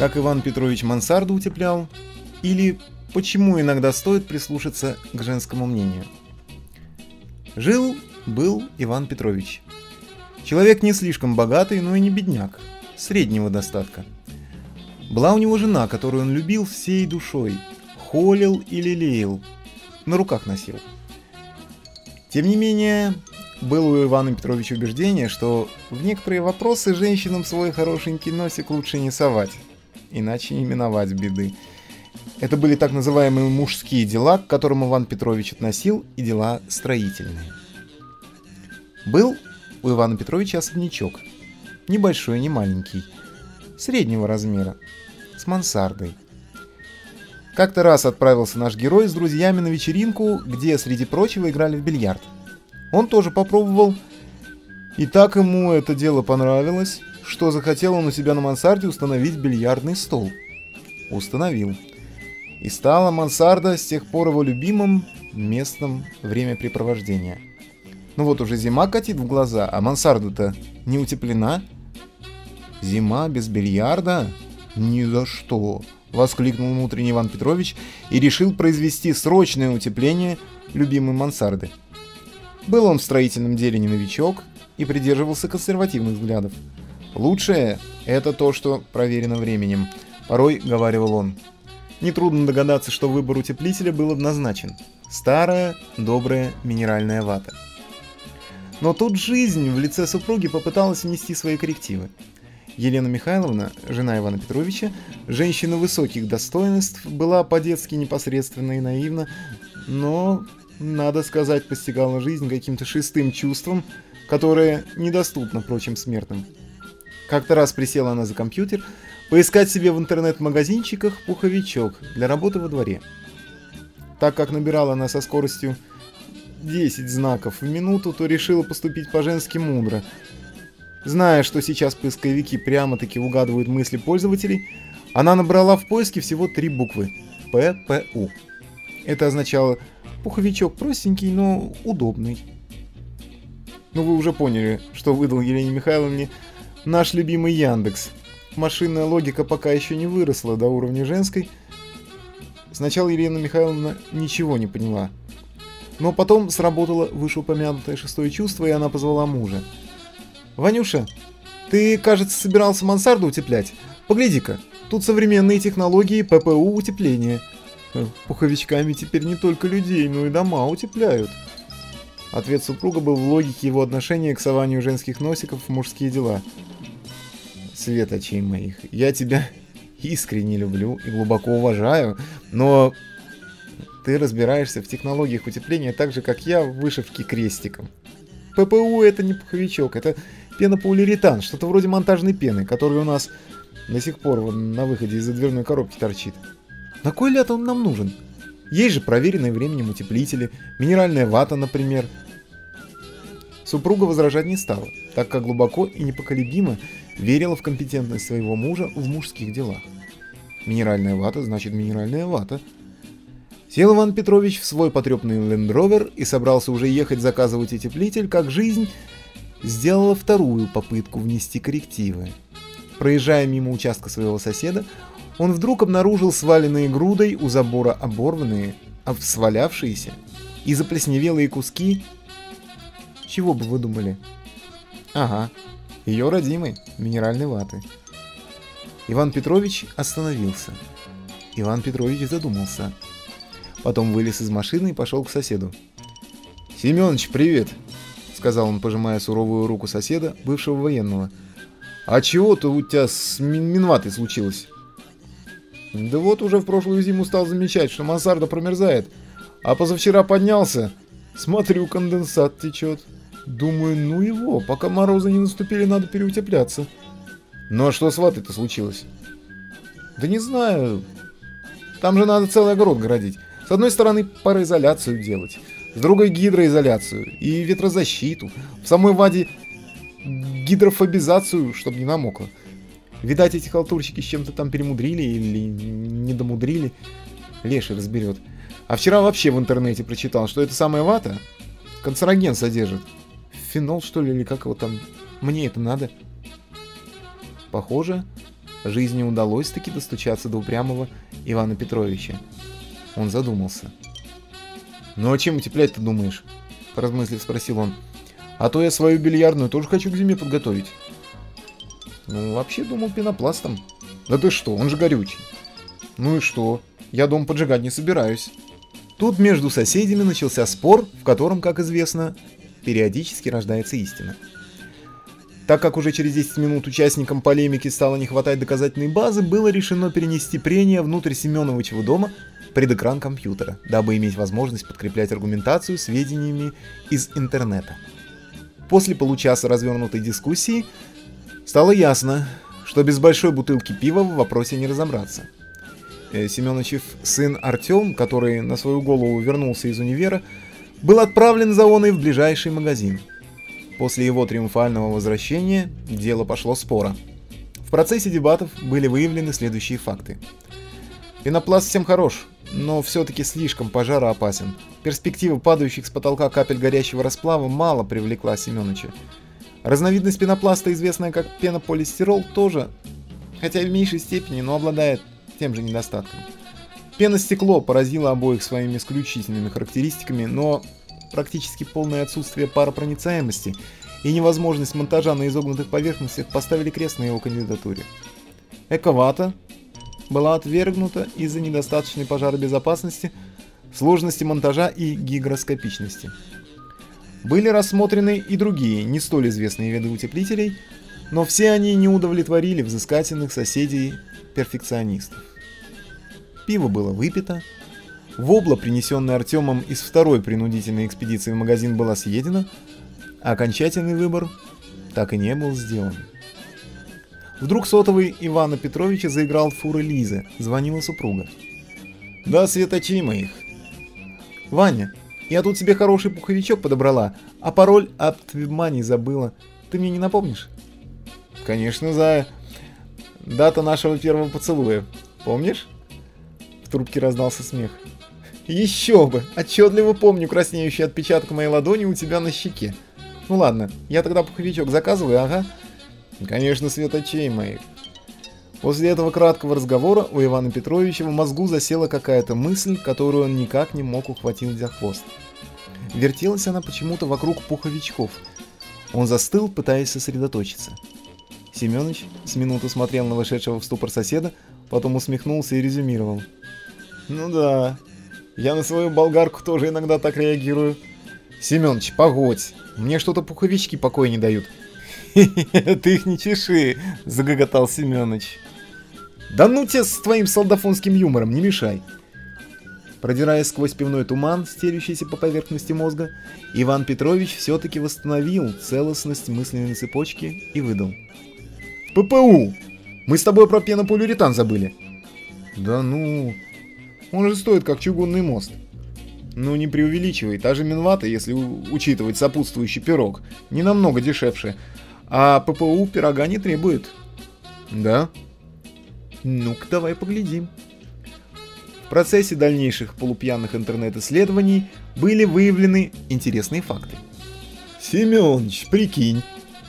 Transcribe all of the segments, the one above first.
как Иван Петрович мансарду утеплял, или почему иногда стоит прислушаться к женскому мнению. Жил, был Иван Петрович. Человек не слишком богатый, но и не бедняк, среднего достатка. Была у него жена, которую он любил всей душой, холил и лелеял, на руках носил. Тем не менее, было у Ивана Петровича убеждение, что в некоторые вопросы женщинам свой хорошенький носик лучше не совать, иначе не миновать беды. Это были так называемые мужские дела, к которым Иван Петрович относил, и дела строительные. Был у Ивана Петровича особнячок. Небольшой, не маленький. Среднего размера. С мансардой. Как-то раз отправился наш герой с друзьями на вечеринку, где, среди прочего, играли в бильярд. Он тоже попробовал, и так ему это дело понравилось, что захотел он у себя на мансарде установить бильярдный стол. Установил. И стала мансарда с тех пор его любимым местом времяпрепровождения. Ну вот уже зима катит в глаза, а мансарда-то не утеплена. Зима без бильярда? Ни за что! Воскликнул внутренний Иван Петрович и решил произвести срочное утепление любимой мансарды. Был он в строительном деле не новичок и придерживался консервативных взглядов. Лучшее – это то, что проверено временем, порой говаривал он. Нетрудно догадаться, что выбор утеплителя был однозначен. Старая, добрая минеральная вата. Но тут жизнь в лице супруги попыталась внести свои коррективы. Елена Михайловна, жена Ивана Петровича, женщина высоких достоинств, была по-детски непосредственна и наивна, но, надо сказать, постигала жизнь каким-то шестым чувством, которое недоступно прочим смертным. Как-то раз присела она за компьютер, поискать себе в интернет-магазинчиках пуховичок для работы во дворе. Так как набирала она со скоростью 10 знаков в минуту, то решила поступить по-женски мудро. Зная, что сейчас поисковики прямо-таки угадывают мысли пользователей, она набрала в поиске всего три буквы – ППУ. Это означало «пуховичок простенький, но удобный». Ну вы уже поняли, что выдал Елене Михайловне наш любимый Яндекс. Машинная логика пока еще не выросла до уровня женской. Сначала Елена Михайловна ничего не поняла. Но потом сработало вышеупомянутое шестое чувство, и она позвала мужа. «Ванюша, ты, кажется, собирался мансарду утеплять? Погляди-ка, тут современные технологии ППУ утепления. Э, пуховичками теперь не только людей, но и дома утепляют». Ответ супруга был в логике его отношения к сованию женских носиков в мужские дела. Светочей моих, я тебя искренне люблю и глубоко уважаю, но ты разбираешься в технологиях утепления так же, как я в вышивке крестиком. ППУ это не пуховичок, это пенополиуретан, что-то вроде монтажной пены, который у нас до сих пор на выходе из-за дверной коробки торчит. На кой ляд он нам нужен? Есть же проверенные временем утеплители, минеральная вата, например. Супруга возражать не стала, так как глубоко и непоколебимо верила в компетентность своего мужа в мужских делах. Минеральная вата значит минеральная вата – Сел Иван Петрович в свой потрепанный лендровер и собрался уже ехать заказывать утеплитель, как жизнь сделала вторую попытку внести коррективы. Проезжая мимо участка своего соседа, он вдруг обнаружил сваленные грудой у забора оборванные, свалявшиеся и заплесневелые куски. Чего бы вы думали? Ага, ее родимой, минеральной ваты. Иван Петрович остановился. Иван Петрович задумался – Потом вылез из машины и пошел к соседу. «Семёныч, привет!» — сказал он, пожимая суровую руку соседа, бывшего военного. «А чего-то у тебя с Минватой случилось?» «Да вот уже в прошлую зиму стал замечать, что мансарда промерзает. А позавчера поднялся. Смотрю, конденсат течет. Думаю, ну его, пока морозы не наступили, надо переутепляться». «Ну а что с ватой-то случилось?» «Да не знаю. Там же надо целый огород городить. С одной стороны, пароизоляцию делать, с другой гидроизоляцию и ветрозащиту. В самой ваде гидрофобизацию, чтобы не намокло. Видать, эти халтурщики с чем-то там перемудрили или не домудрили. Леший разберет. А вчера вообще в интернете прочитал, что эта самая вата канцероген содержит. Фенол, что ли, или как его там? Мне это надо. Похоже, жизни удалось таки достучаться до упрямого Ивана Петровича. Он задумался. «Ну а чем утеплять-то думаешь?» – поразмыслив спросил он. «А то я свою бильярдную тоже хочу к зиме подготовить». «Ну, вообще думал пенопластом». «Да ты что, он же горючий». «Ну и что? Я дом поджигать не собираюсь». Тут между соседями начался спор, в котором, как известно, периодически рождается истина. Так как уже через 10 минут участникам полемики стало не хватать доказательной базы, было решено перенести прения внутрь Семеновичего дома пред экран компьютера, дабы иметь возможность подкреплять аргументацию сведениями из интернета. После получаса развернутой дискуссии стало ясно, что без большой бутылки пива в вопросе не разобраться. Э, Семеновичев сын Артем, который на свою голову вернулся из универа, был отправлен за оной в ближайший магазин – После его триумфального возвращения дело пошло спора. В процессе дебатов были выявлены следующие факты. Пенопласт всем хорош, но все-таки слишком пожароопасен. Перспектива падающих с потолка капель горящего расплава мало привлекла Семеновича. Разновидность пенопласта, известная как пенополистирол, тоже, хотя в меньшей степени, но обладает тем же недостатком. Пеностекло поразило обоих своими исключительными характеристиками, но практически полное отсутствие паропроницаемости и невозможность монтажа на изогнутых поверхностях поставили крест на его кандидатуре. Эковата была отвергнута из-за недостаточной пожаробезопасности, сложности монтажа и гигроскопичности. Были рассмотрены и другие, не столь известные виды утеплителей, но все они не удовлетворили взыскательных соседей-перфекционистов. Пиво было выпито, Вобла, принесенная Артемом из второй принудительной экспедиции в магазин, была съедена, а окончательный выбор так и не был сделан. Вдруг сотовый Ивана Петровича заиграл фуры Лизы, звонила супруга. «Да, светочи моих!» «Ваня, я тут тебе хороший пуховичок подобрала, а пароль от Твибмани забыла. Ты мне не напомнишь?» «Конечно, Зая. Дата нашего первого поцелуя. Помнишь?» Трубке раздался смех. Еще бы! Отчетливо помню краснеющий отпечаток моей ладони у тебя на щеке. Ну ладно, я тогда пуховичок заказываю, ага. Конечно, светочей моих. После этого краткого разговора у Ивана Петровича в мозгу засела какая-то мысль, которую он никак не мог ухватить за хвост. Вертелась она почему-то вокруг пуховичков. Он застыл, пытаясь сосредоточиться. Семёныч с минуту смотрел на вышедшего в ступор соседа, потом усмехнулся и резюмировал. «Ну да, я на свою болгарку тоже иногда так реагирую. Семёныч, погодь. Мне что-то пуховички покоя не дают. Ты их не чеши, загоготал Семёныч. Да ну тебе с твоим солдафонским юмором, не мешай. Продираясь сквозь пивной туман, стелющийся по поверхности мозга, Иван Петрович все-таки восстановил целостность мысленной цепочки и выдал. «ППУ! Мы с тобой про пенополиуретан забыли!» «Да ну...» Он же стоит как чугунный мост. Ну не преувеличивай, та же Минвата, если учитывать сопутствующий пирог, не намного дешевше. А ППУ пирога не требует. Да? Ну-ка давай поглядим. В процессе дальнейших полупьяных интернет-исследований были выявлены интересные факты. Семёныч, прикинь,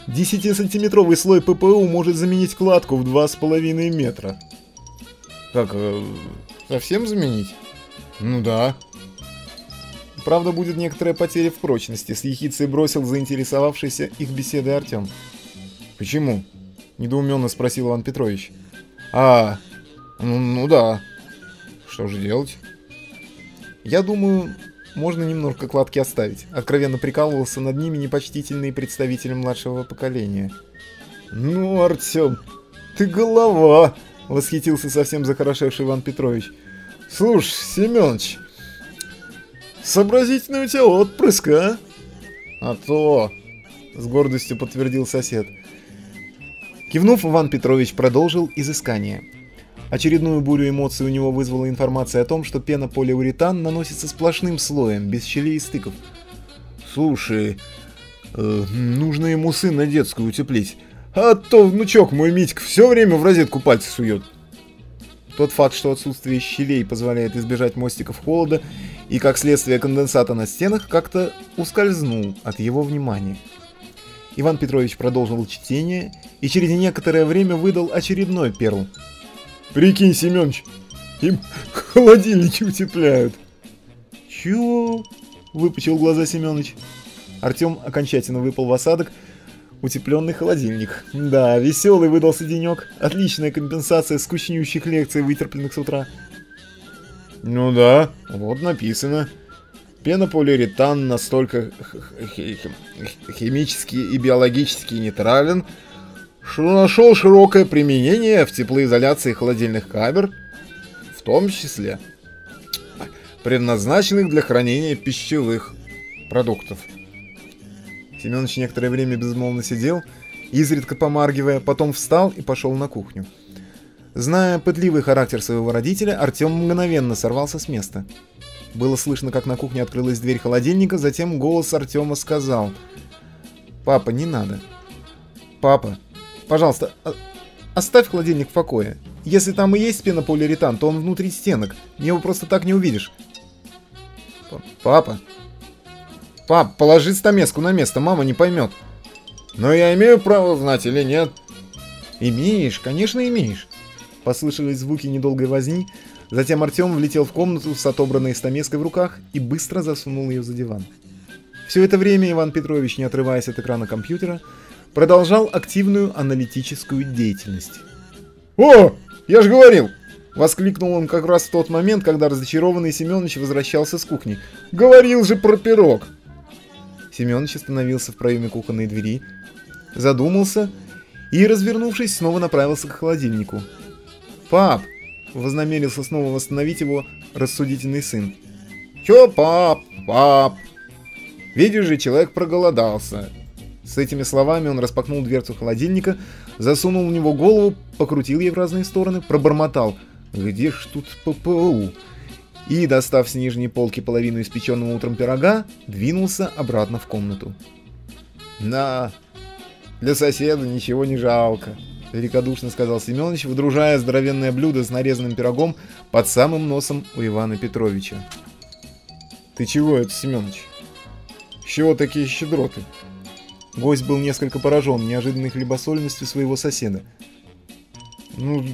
10-сантиметровый слой ППУ может заменить кладку в 2,5 метра. Как, э, Совсем заменить? Ну да. Правда, будет некоторая потеря в прочности, с ехицей бросил заинтересовавшийся их беседой Артем. Почему? Недоуменно спросил Иван Петрович. А, ну, ну да. Что же делать? Я думаю, можно немножко кладки оставить. Откровенно прикалывался над ними непочтительный представитель младшего поколения. Ну, Артем, ты голова! Восхитился совсем захорошевший Иван Петрович. Слушай, Семёныч, сообразительный у тебя отпрыск, а? А то, с гордостью подтвердил сосед. Кивнув, Иван Петрович продолжил изыскание. Очередную бурю эмоций у него вызвала информация о том, что пенополиуретан наносится сплошным слоем, без щелей и стыков. «Слушай, э, нужно ему сына детскую утеплить, а то внучок мой Митька все время в розетку пальцы сует». Тот факт, что отсутствие щелей позволяет избежать мостиков холода и, как следствие, конденсата на стенах, как-то ускользнул от его внимания. Иван Петрович продолжил чтение и через некоторое время выдал очередной перл. «Прикинь, Семёныч, им холодильники утепляют!» «Чего?» – выпучил глаза Семёныч. Артем окончательно выпал в осадок. Утепленный холодильник. Да, веселый выдался денек. Отличная компенсация скучнющих лекций, вытерпленных с утра. Ну да, вот написано. Пенополиуретан настолько химически и биологически нейтрален, что нашел широкое применение в теплоизоляции холодильных камер, в том числе предназначенных для хранения пищевых продуктов. Семенович некоторое время безмолвно сидел, изредка помаргивая, потом встал и пошел на кухню. Зная пытливый характер своего родителя, Артем мгновенно сорвался с места. Было слышно, как на кухне открылась дверь холодильника, затем голос Артема сказал «Папа, не надо. Папа, пожалуйста, оставь холодильник в покое. Если там и есть пенополиуретан, то он внутри стенок. Его просто так не увидишь». «Папа, пап, положи стамеску на место, мама не поймет». «Но я имею право знать или нет?» «Имеешь, конечно имеешь». Послышались звуки недолгой возни, Затем Артем влетел в комнату с отобранной стамеской в руках и быстро засунул ее за диван. Все это время Иван Петрович, не отрываясь от экрана компьютера, продолжал активную аналитическую деятельность. «О, я же говорил!» — воскликнул он как раз в тот момент, когда разочарованный Семенович возвращался с кухни. «Говорил же про пирог!» Семенович остановился в проеме кухонной двери, задумался и, развернувшись, снова направился к холодильнику. «Пап, Вознамерился снова восстановить его рассудительный сын. «Чё, пап, пап? Видишь же, человек проголодался». С этими словами он распахнул дверцу холодильника, засунул в него голову, покрутил ей в разные стороны, пробормотал «Где ж тут ППУ?» И, достав с нижней полки половину испеченного утром пирога, двинулся обратно в комнату. «На, для соседа ничего не жалко», — великодушно сказал Семенович, выдружая здоровенное блюдо с нарезанным пирогом под самым носом у Ивана Петровича. «Ты чего это, Семенович? С чего такие щедроты?» Гость был несколько поражен неожиданной хлебосольностью своего соседа. «Ну,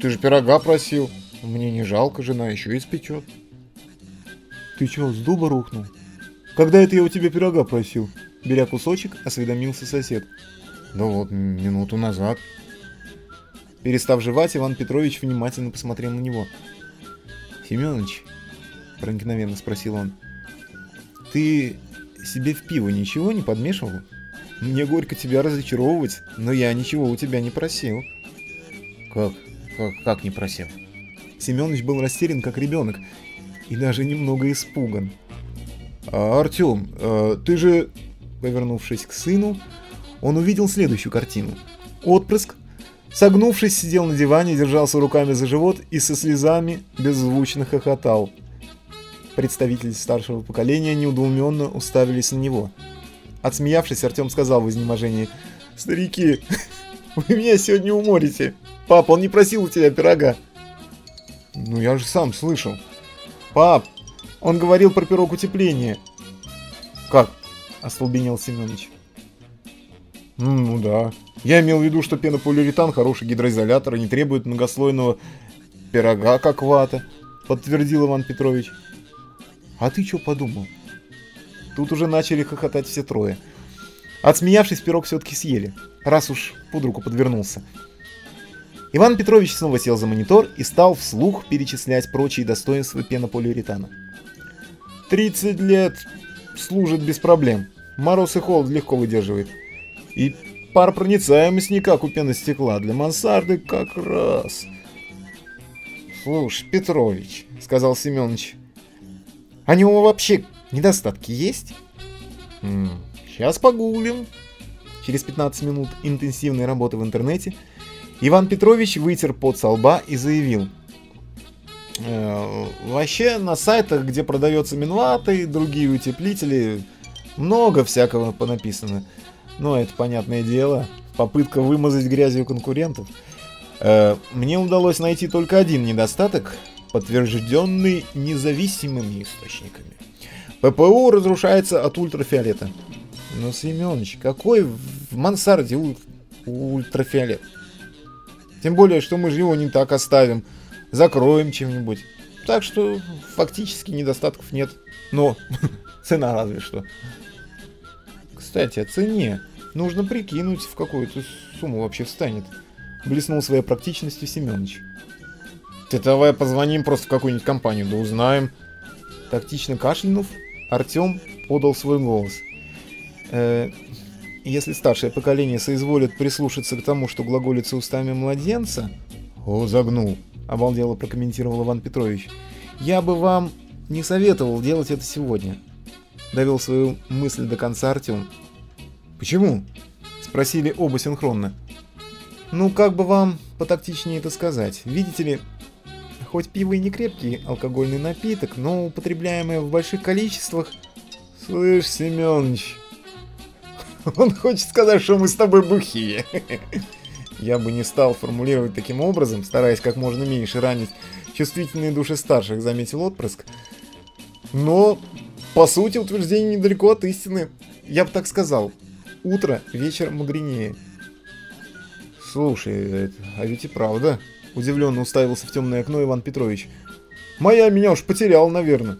ты же пирога просил. Мне не жалко, жена еще испечет». «Ты чего, с дуба рухнул? Когда это я у тебя пирога просил?» Беря кусочек, осведомился сосед. «Да вот, минуту назад», Перестав жевать, Иван Петрович внимательно посмотрел на него. «Семёныч», — проникновенно спросил он, — «ты себе в пиво ничего не подмешивал? Мне горько тебя разочаровывать, но я ничего у тебя не просил». «Как? Как, как не просил?» Семёныч был растерян, как ребенок, и даже немного испуган. «А, «Артём, а, ты же...» Повернувшись к сыну, он увидел следующую картину. Отпрыск Согнувшись, сидел на диване, держался руками за живот и со слезами беззвучно хохотал. Представители старшего поколения неудоуменно уставились на него. Отсмеявшись, Артем сказал в изнеможении, «Старики, вы меня сегодня уморите. Папа, он не просил у тебя пирога». «Ну я же сам слышал». «Пап, он говорил про пирог утепления». «Как?» – остолбенел Семенович. Ну да. Я имел в виду, что пенополиуретан хороший гидроизолятор и не требует многослойного пирога, как вата, подтвердил Иван Петрович. А ты что подумал? Тут уже начали хохотать все трое. Отсмеявшись, пирог все-таки съели, раз уж под руку подвернулся. Иван Петрович снова сел за монитор и стал вслух перечислять прочие достоинства пенополиуретана. 30 лет служит без проблем. Мороз и холод легко выдерживает. И паропроницаемость не как у пеностекла, для мансарды как раз. Слушай, Петрович, сказал Семенович, а у него вообще недостатки есть? Сейчас погуглим. Через 15 минут интенсивной работы в интернете Иван Петрович вытер пот со лба и заявил. Э, вообще на сайтах, где продается минвата и другие утеплители, много всякого понаписано. Ну, это понятное дело. Попытка вымазать грязью конкурентов. Э, мне удалось найти только один недостаток, подтвержденный независимыми источниками. ППУ разрушается от ультрафиолета. Ну, Семенович, какой в мансарде у- ультрафиолет? Тем более, что мы же его не так оставим. Закроем чем-нибудь. Так что фактически недостатков нет. Но цена разве что. Кстати, о цене. Нужно прикинуть, в какую-то сумму вообще встанет. Блеснул своей практичностью Семенович. Ты давай позвоним просто в какую-нибудь компанию, да узнаем. Тактично кашлянув, Артем подал свой голос. Э, если старшее поколение соизволит прислушаться к тому, что глаголится устами младенца... О, загнул, обалдело прокомментировал Иван Петрович. Я бы вам не советовал делать это сегодня. Довел свою мысль до конца Артем. Почему? Спросили оба синхронно. Ну, как бы вам потактичнее это сказать. Видите ли, хоть пиво и не крепкий алкогольный напиток, но употребляемое в больших количествах... Слышь, Семёныч, он хочет сказать, что мы с тобой бухие. Я бы не стал формулировать таким образом, стараясь как можно меньше ранить чувствительные души старших, заметил отпрыск. Но, по сути, утверждение недалеко от истины. Я бы так сказал. Утро, вечер мудренее. Слушай, а ведь и правда. Удивленно уставился в темное окно Иван Петрович. Моя меня уж потерял, наверное.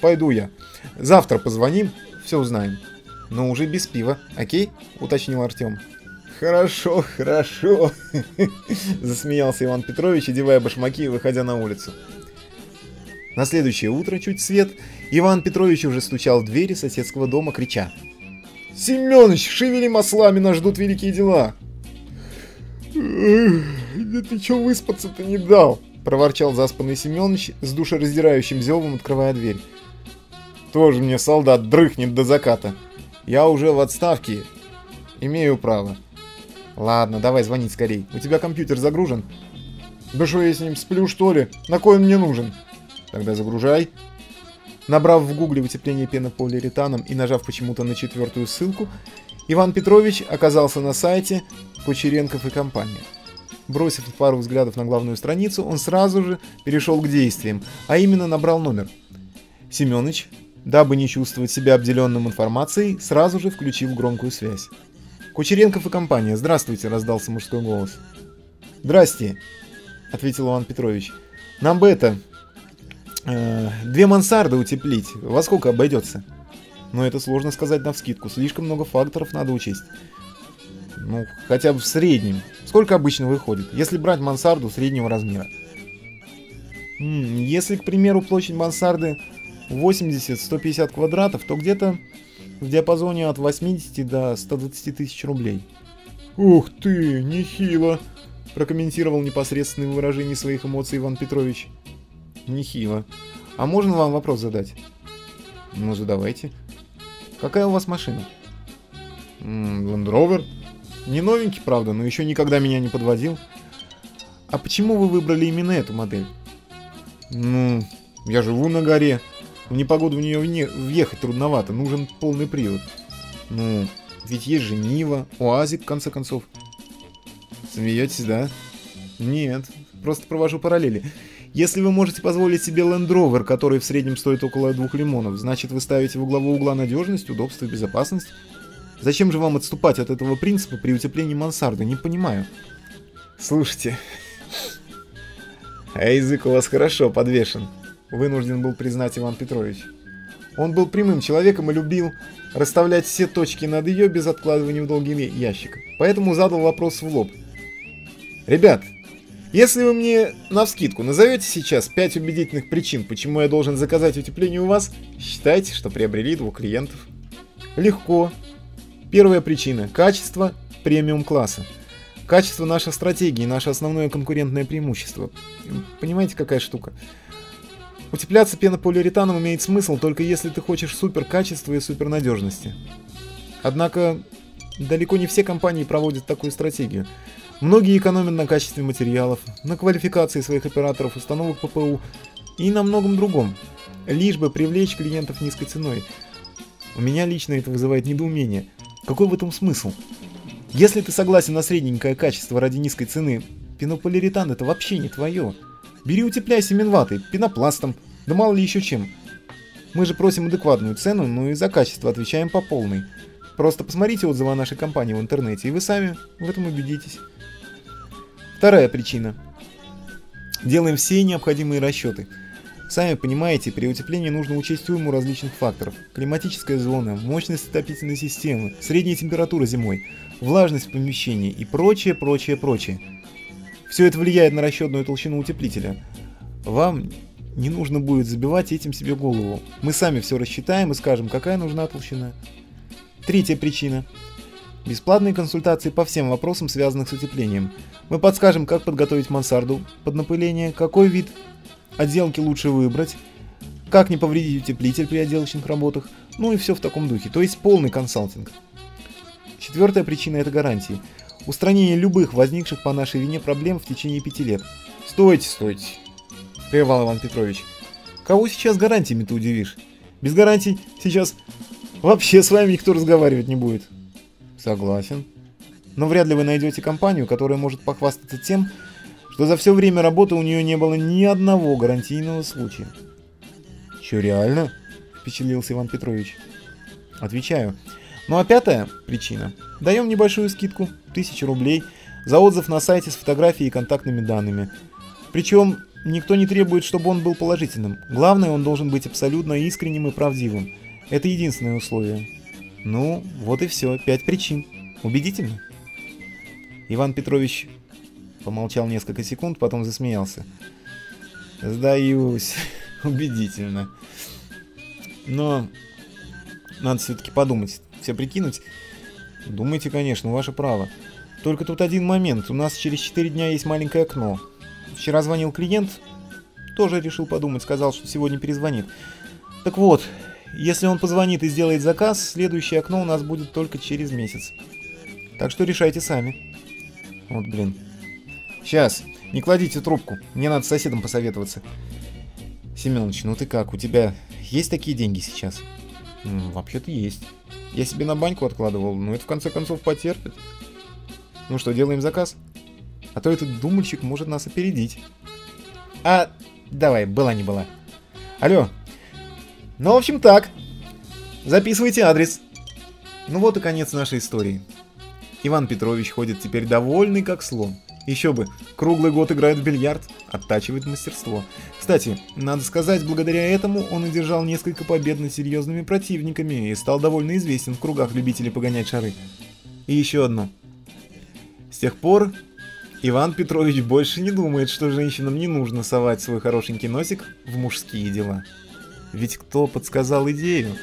Пойду я. Завтра позвоним, все узнаем. Но уже без пива, окей? Уточнил Артем. Хорошо, хорошо. Засмеялся Иван Петрович, одевая башмаки и выходя на улицу. На следующее утро, чуть свет, Иван Петрович уже стучал в двери соседского дома, крича. «Семёныч, шевели маслами, нас ждут великие дела!» «Эх, Да ты чё выспаться-то не дал?» проворчал заспанный Семёныч с душераздирающим зевом, открывая дверь. «Тоже мне солдат дрыхнет до заката. Я уже в отставке. Имею право». «Ладно, давай звонить скорей. У тебя компьютер загружен?» «Да что я с ним сплю, что ли? На кой он мне нужен?» «Тогда загружай». Набрав в гугле утепление пенополиуретаном и нажав почему-то на четвертую ссылку, Иван Петрович оказался на сайте Кучеренков и компания. Бросив пару взглядов на главную страницу, он сразу же перешел к действиям, а именно набрал номер. Семёныч, дабы не чувствовать себя обделенным информацией, сразу же включил громкую связь. «Кучеренков и компания, здравствуйте!» – раздался мужской голос. «Здрасте!» – ответил Иван Петрович. «Нам бы это... э, две мансарды утеплить. Во сколько обойдется?» Но это сложно сказать навскидку, слишком много факторов надо учесть. Ну, хотя бы в среднем. Сколько обычно выходит, если брать мансарду среднего размера? Если, к примеру, площадь мансарды 80-150 квадратов, то где-то в диапазоне от 80 до 120 тысяч рублей. «Ух ты, нехило!» – прокомментировал непосредственное выражение своих эмоций Иван Петрович. «Нехило. А можно вам вопрос задать?» «Ну, задавайте». «Какая у вас машина?» «М, Land Rover. Не новенький, правда, но еще никогда меня не подводил. А почему вы выбрали именно эту модель? Ну, я живу на горе. В непогоду в нее въехать трудновато, нужен полный привод. Ну, ведь есть же Нива, УАЗик, в конце концов. Смеетесь, да? Нет, просто провожу параллели. Если вы можете позволить себе Land Rover, который в среднем стоит около двух лимонов, значит вы ставите во главу угла надежность, удобство и безопасность. Зачем же вам отступать от этого принципа при утеплении мансарды? Не понимаю. Слушайте, а язык у вас хорошо подвешен, вынужден был признать Иван Петрович. Он был прямым человеком и любил расставлять все точки над ее без откладывания в долгий ящик. Поэтому задал вопрос в лоб. Ребят, если вы мне навскидку назовете сейчас 5 убедительных причин, почему я должен заказать утепление у вас, считайте, что приобрели двух клиентов. Легко. Первая причина – качество премиум класса. Качество нашей стратегии, наше основное конкурентное преимущество. Понимаете, какая штука? Утепляться пенополиуретаном имеет смысл только если ты хочешь супер качества и супер надежности. Однако, далеко не все компании проводят такую стратегию. Многие экономят на качестве материалов, на квалификации своих операторов, установок ППУ и на многом другом, лишь бы привлечь клиентов низкой ценой. У меня лично это вызывает недоумение. Какой в этом смысл? Если ты согласен на средненькое качество ради низкой цены, пенополиуретан это вообще не твое. Бери утепляй семенватой, пенопластом, да мало ли еще чем. Мы же просим адекватную цену, но и за качество отвечаем по полной. Просто посмотрите отзывы о нашей компании в интернете, и вы сами в этом убедитесь. Вторая причина. Делаем все необходимые расчеты. Сами понимаете, при утеплении нужно учесть уйму различных факторов. Климатическая зона, мощность отопительной системы, средняя температура зимой, влажность в и прочее, прочее, прочее. Все это влияет на расчетную толщину утеплителя. Вам не нужно будет забивать этим себе голову. Мы сами все рассчитаем и скажем, какая нужна толщина. Третья причина. Бесплатные консультации по всем вопросам, связанным с утеплением. Мы подскажем, как подготовить мансарду под напыление, какой вид отделки лучше выбрать, как не повредить утеплитель при отделочных работах, ну и все в таком духе, то есть полный консалтинг. Четвертая причина – это гарантии. Устранение любых возникших по нашей вине проблем в течение пяти лет. Стойте, стойте, прервал Иван Петрович. Кого сейчас гарантиями ты удивишь? Без гарантий сейчас вообще с вами никто разговаривать не будет. Согласен. Но вряд ли вы найдете компанию, которая может похвастаться тем, что за все время работы у нее не было ни одного гарантийного случая. Че, реально? Впечатлился Иван Петрович. Отвечаю. Ну а пятая причина. Даем небольшую скидку, 1000 рублей, за отзыв на сайте с фотографией и контактными данными. Причем никто не требует, чтобы он был положительным. Главное, он должен быть абсолютно искренним и правдивым. Это единственное условие. Ну, вот и все, пять причин. Убедительно? Иван Петрович помолчал несколько секунд, потом засмеялся. Сдаюсь. Убедительно. Но надо все-таки подумать, все прикинуть. Думайте, конечно, ваше право. Только тут один момент. У нас через 4 дня есть маленькое окно. Вчера звонил клиент, тоже решил подумать, сказал, что сегодня перезвонит. Так вот, если он позвонит и сделает заказ, следующее окно у нас будет только через месяц. Так что решайте сами. Вот блин. Сейчас, не кладите трубку, мне надо с соседом посоветоваться. Семенович, ну ты как, у тебя есть такие деньги сейчас? Вообще-то есть. Я себе на баньку откладывал, но это в конце концов потерпит. Ну что, делаем заказ? А то этот думальщик может нас опередить. А, давай, была не была. Алло. Ну, в общем, так. Записывайте адрес. Ну вот и конец нашей истории. Иван Петрович ходит теперь довольный как слон. Еще бы, круглый год играет в бильярд, оттачивает мастерство. Кстати, надо сказать, благодаря этому он одержал несколько побед над серьезными противниками и стал довольно известен в кругах любителей погонять шары. И еще одно. С тех пор Иван Петрович больше не думает, что женщинам не нужно совать свой хорошенький носик в мужские дела. Ведь кто подсказал идею?